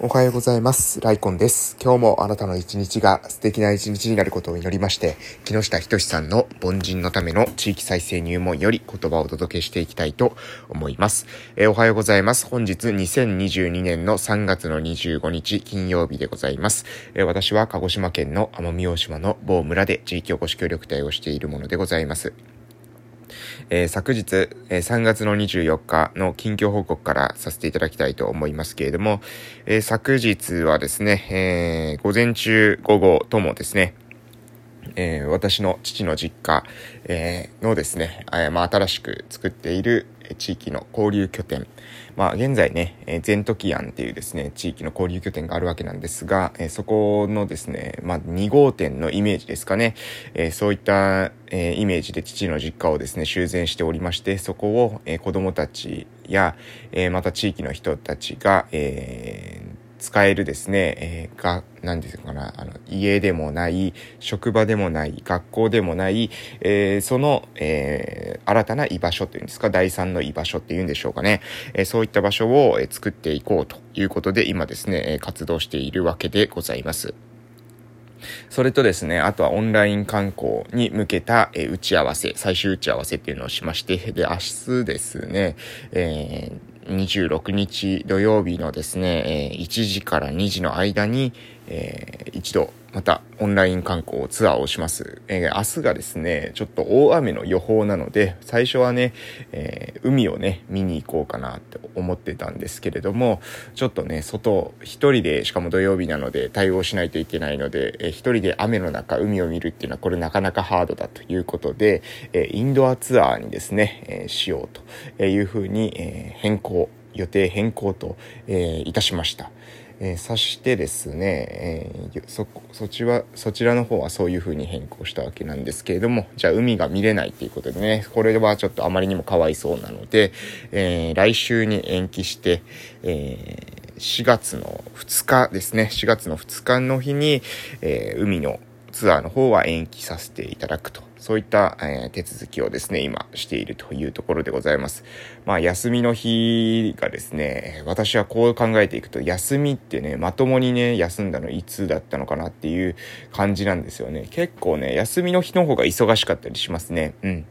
おはようございます。ライコンです。今日もあなたの一日が素敵な一日になることを祈りまして、木下仁さんの凡人のための地域再生入門より言葉をお届けしていきたいと思います。えー、おはようございます。本日2022年の3月の25日金曜日でございます。えー、私は鹿児島県の奄美大島の某村で地域おこし協力隊をしているものでございます。えー、昨日、えー、3月の24日の近況報告からさせていただきたいと思いますけれども、えー、昨日はですね、え午前中、午後ともですね、え私の父の実家、えのですね、えまあ、新しく作っている地域の交流拠点、まあ、現在ね、え、ゼントキアンっていうですね、地域の交流拠点があるわけなんですが、え、そこのですね、まあ、2号店のイメージですかね、え、そういった、えイメージで父の実家をですね、修繕しておりまして、そこを、え子供たちや、えまた地域の人たちが、えー使えるですね、えー、が、なんですかな、あの、家でもない、職場でもない、学校でもない、えー、その、えー、新たな居場所っていうんですか、第三の居場所っていうんでしょうかね。えー、そういった場所を、えー、作っていこうということで、今ですね、活動しているわけでございます。それとですね、あとはオンライン観光に向けた、え打ち合わせ、最終打ち合わせっていうのをしまして、で、明日ですね、えー26日土曜日のですね、1時から2時の間に、えー、一度またオンライン観光ツアーをします。えー、明日がですね、ちょっと大雨の予報なので、最初はね、えー、海をね、見に行こうかなって思ってたんですけれども、ちょっとね、外、一人で、しかも土曜日なので対応しないといけないので、えー、一人で雨の中海を見るっていうのはこれなかなかハードだということで、えインドアツアーにですね、えしようというふうに、え変更、予定変更と、えいたしました。えー、そしてですね、えー、そそちはそちらの方はそういう風に変更したわけなんですけれどもじゃあ海が見れないっていうことでねこれはちょっとあまりにもかわいそうなので、えー、来週に延期して、えー4月の2日ですね4月の2日の日に、え海のツアーの方は延期させていただくと。そういった、えー、手続きをですね、今しているというところでございます。まあ、休みの日がですね、私はこう考えていくと、休みってね、まともにね、休んだのいつだったのかなっていう感じなんですよね。結構ね、休みの日の方が忙しかったりしますね。うん。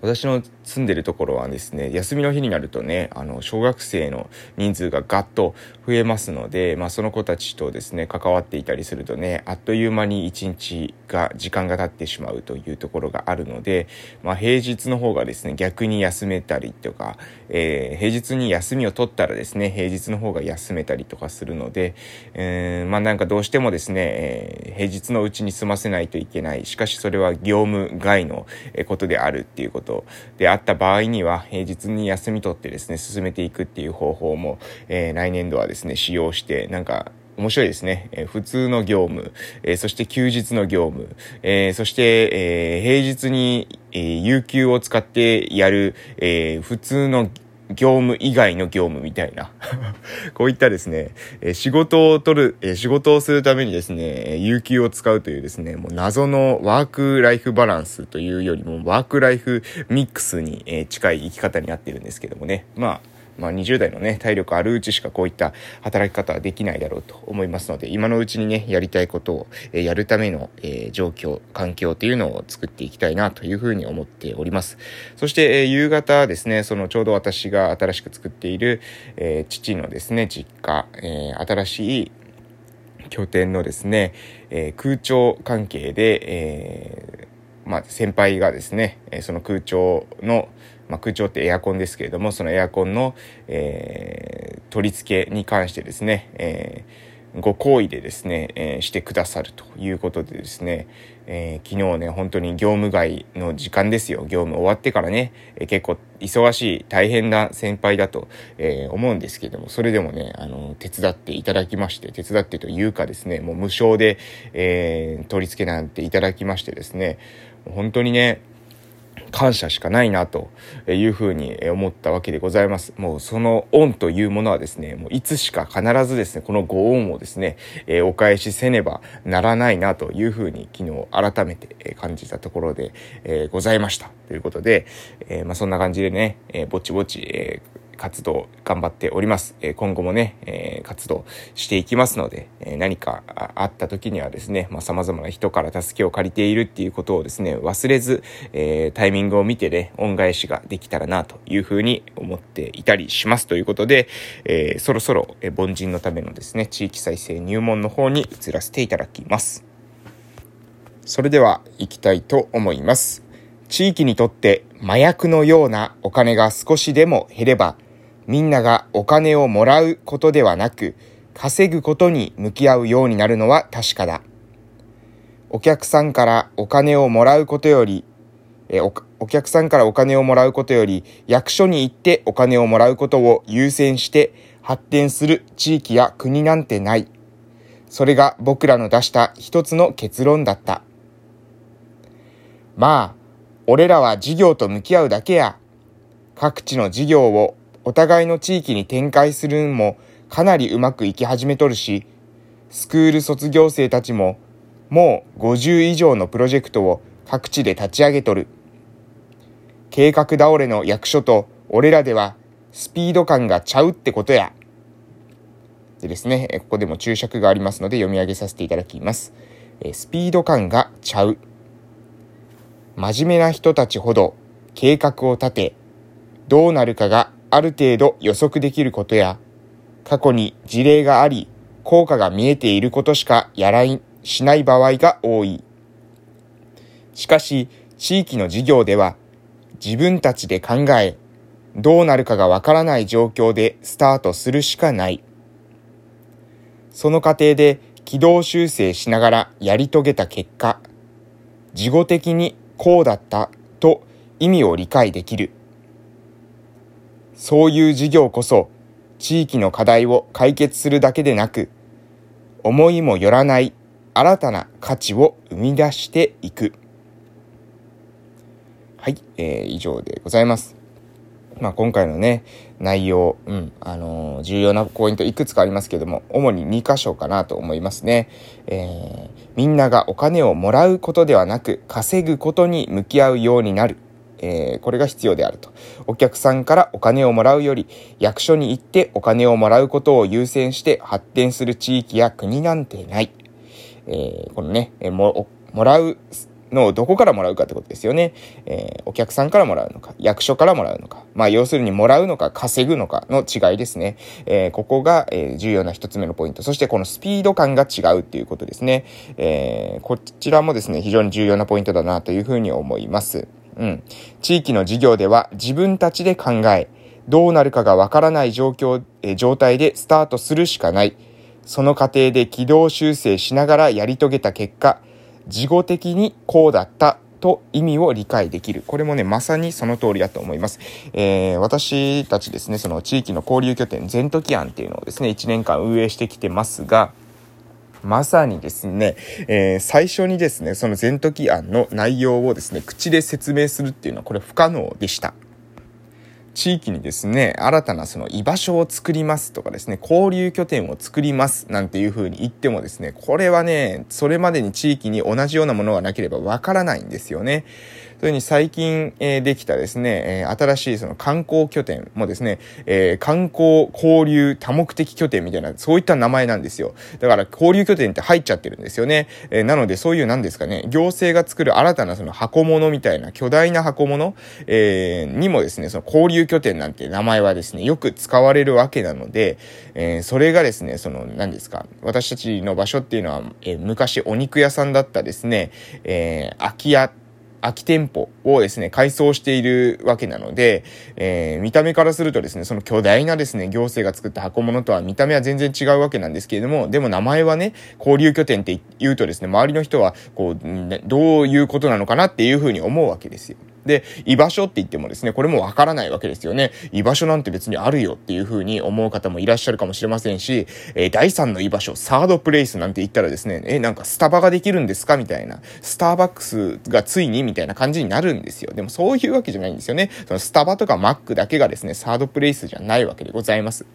私の住んでるところはですね、休みの日になるとね、あの、小学生の人数がガッと増えますので、まあ、その子たちとですね、関わっていたりするとね、あっという間に一日が、時間が経ってしまうというところがあるので、まあ、平日の方がですね、逆に休めたりとか、えー、平日に休みを取ったらですね、平日の方が休めたりとかするので、えー、まあ、なんかどうしてもですね、えー、平日のうちに済ませないといけない。しかしそれは業務外のことであるっていうことであった場合には、平日に休み取ってですね、進めていくっていう方法も、えー、来年度はですね、使用して、なんか、面白いですね。えー、普通の業務、えー、そして休日の業務、えー、そして、え平日に、え有給を使ってやる、え普通の業務以外の業務みたいな こういったですね、え仕事を取る、え仕事をするためにですね、有給を使うというですね、もう謎のワークライフバランスというよりもワークライフミックスに、え近い生き方になっているんですけどもね。まあ、まあ、20代のね、体力あるうちしかこういった働き方はできないだろうと思いますので、今のうちにね、やりたいことを、えやるための、え状況、環境というのを作っていきたいなというふうに思っております。そして、え夕方ですね、そのちょうど私が新しく作っている、え父のですね、実家、え新しい拠点のですね、え空調関係で、えー、まあ、先輩がですね、その空調の、まあ、空調ってエアコンですけれども、そのエアコンの、えー、取り付けに関してですね、えー、ご好意でですね、えー、してくださるということでですね、えー、昨日ね、本当に業務外の時間ですよ。業務終わってからね、えー、結構忙しい、大変な先輩だと、えー、思うんですけれども、それでもね、あの、手伝っていただきまして、手伝ってというかですね、もう無償で、え取り付けなんていただきましてですね、本当にね、感謝しかないなというふうに思ったわけでございます。もうその恩というものはですね、もういつしか必ずですね、このご恩をですね、えお返しせねばならないなというふうに昨日改めて感じたところで、えございました。ということで、えまあ、そんな感じでね、えぼちぼち、活動頑張っております。え今後もね、え活動していきますので、え何かあった時にはですね、まあ、様々な人から助けを借りているっていうことをですね、忘れず、えタイミングを見てね、恩返しができたらなというふうに思っていたりしますということで、えそろそろ、え凡人のためのですね、地域再生入門の方に移らせていただきます。それでは行きたいと思います。地域にとって麻薬のようなお金が少しでも減れば、みんながお金をもらうことではなく、稼ぐことに向き合うようになるのは確かだ。お客さんからお金をもらうことより、えおお客さんからお金をもらうことより、役所に行ってお金をもらうことを優先して発展する地域や国なんてない。それが僕らの出した一つの結論だった。まあ、俺らは事業と向き合うだけや。各地の事業をお互いの地域に展開するんもかなりうまくいき始めとるし、スクール卒業生たちももう50以上のプロジェクトを各地で立ち上げとる。計画倒れの役所と俺らではスピード感がちゃうってことや。でですね、ここでも注釈がありますので読み上げさせていただきます。スピード感がちゃう。真面目な人たちほど計画を立て、どうなるかがある程度予測できることや、過去に事例があり、効果が見えていることしかやらい、しない場合が多い。しかし、地域の事業では、自分たちで考え、どうなるかがわからない状況でスタートするしかない。その過程で軌道修正しながらやり遂げた結果、事後的にこうだったと意味を理解できる。そういう事業こそ地域の課題を解決するだけでなく、思いもよらない新たな価値を生み出していく。はい、えー、以上でございます。まあ、今回のね、内容、うん、あのー、重要なポイントいくつかありますけども、主に2箇所かなと思いますね。えー、みんながお金をもらうことではなく、稼ぐことに向き合うようになる。えー、これが必要であると。お客さんからお金をもらうより、役所に行ってお金をもらうことを優先して発展する地域や国なんてない。えー、このね、も、もらうのをどこからもらうかってことですよね。えー、お客さんからもらうのか、役所からもらうのか、まあ要するにもらうのか稼ぐのかの違いですね。えー、ここが、えー、重要な一つ目のポイント。そしてこのスピード感が違うっていうことですね。え、こちらもですね、非常に重要なポイントだなというふうに思います。うん。地域の事業では自分たちで考え、どうなるかがわからない状況、え状態でスタートするしかない。その過程で軌道修正しながらやり遂げた結果、事後的にこうだったと意味を理解できる。これもね、まさにその通りだと思います。えー、私たちですね、その地域の交流拠点、ゼントキアンっていうのをですね、1年間運営してきてますが、まさにですね、えー、最初にですね、そのゼントキ案の内容をですね、口で説明するっていうのはこれ不可能でした。地域にですね、新たなその居場所を作りますとかですね、交流拠点を作りますなんていう風に言ってもですね、これはね、それまでに地域に同じようなものがなければわからないんですよね。それに最近、えー、できたですね、え、新しいその観光拠点もですね、え、観光交流多目的拠点みたいな、そういった名前なんですよ。だから交流拠点って入っちゃってるんですよね。え、なのでそういうなんですかね、行政が作る新たなその箱物みたいな巨大な箱物、え、にもですね、その交流拠点なんて名前はですね、よく使われるわけなので、え、それがですね、その何ですか、私たちの場所っていうのは、え、昔お肉屋さんだったですね、えー、空き家空き店舗をですね、改装しているわけなので、えー、見た目からするとですね、その巨大なですね、行政が作った箱物とは見た目は全然違うわけなんですけれども、でも名前はね、交流拠点って言うとですね、周りの人は、こう、どういうことなのかなっていうふうに思うわけですよ。で、居場所って言ってもですね、これもわからないわけですよね。居場所なんて別にあるよっていう風に思う方もいらっしゃるかもしれませんし、えー、第3の居場所、サードプレイスなんて言ったらですね、えー、なんかスタバができるんですかみたいな。スターバックスがついにみたいな感じになるんですよ。でもそういうわけじゃないんですよね。そのスタバとかマックだけがですね、サードプレイスじゃないわけでございます。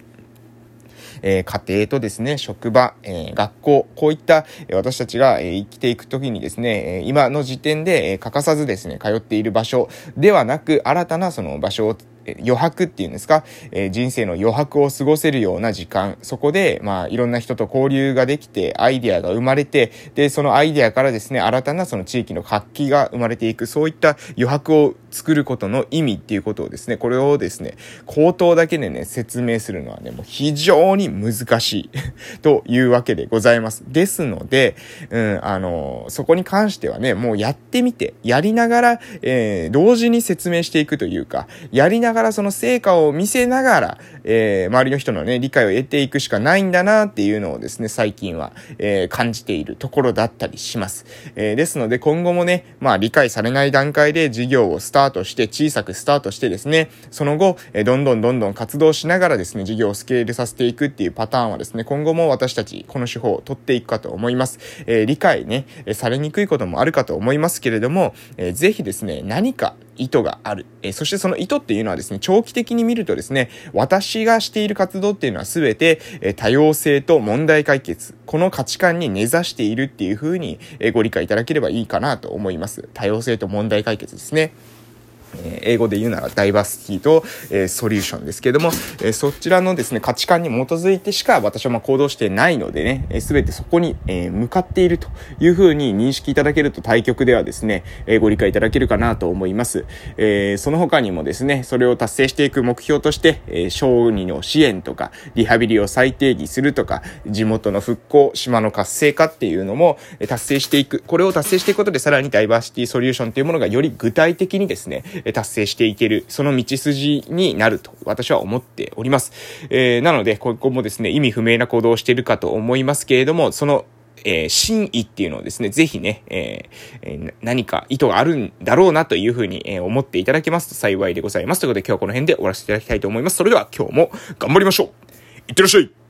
えー、家庭とですね、職場、えー、学校、こういった、え私たちが、え生きていくときにですね、え今の時点で、え欠かさずですね、通っている場所ではなく、新たなその場所を余白っていうんですか、えー、人生の余白を過ごせるような時間、そこで、まあ、いろんな人と交流ができて、アイデアが生まれて、で、そのアイデアからですね、新たなその地域の活気が生まれていく、そういった余白を作ることの意味っていうことをですね、これをですね、口頭だけでね、説明するのはね、もう非常に難しい。というわけでございます。ですので、うん、あの、そこに関してはね、もうやってみて、やりながら、えー、同時に説明していくというか、やりながらその成果を見せながら、えー、周りの人のね、理解を得ていくしかないんだなっていうのをですね、最近は、えー、感じているところだったりします。えー、ですので、今後もね、まあ理解されない段階で事業をスタートして、小さくスタートしてですね、その後、えどんどんどんどん活動しながらですね、事業をスケールさせていくっていうパターンはですね、今後も私たち、この手法を取っていくかと思います。え、理解ね、されにくいこともあるかと思いますけれども、えー、ぜひですね、何か意図がある。えー、そしてその意図っていうのはですね、長期的に見るとですね、私がしている活動っていうのは全て、え多様性と問題解決、この価値観に根ざしているっていうふうに、えご理解いただければいいかなと思います。多様性と問題解決ですね。英語で言うならダイバーシティと、えソリューションですけども、えそちらのですね、価値観に基づいてしか私はま行動してないのでね、す、べ、てそこに、え向かっているというふうに認識いただけると対局ではですね、えご理解いただけるかなと思います。えその他にもですね、それを達成していく目標として、え小児の支援とか、リハビリを再定義するとか、地元の復興、島の活性化っていうのも、達成していく。これを達成していくことでさらにダイバーシティソリューションというものがより具体的にですね、達成していける、その道筋になると私は思っております。えー、なので、ここもですね、意味不明な行動をしているかと思いますけれども、そのえー、真意っていうのをですね、ぜひね、えー、何か意図があるんだろうなというふうに、えー、思っていただけますと幸いでございます。ということで今日はこの辺で終わらせていただきたいと思います。それでは今日も頑張りましょういってらっしゃい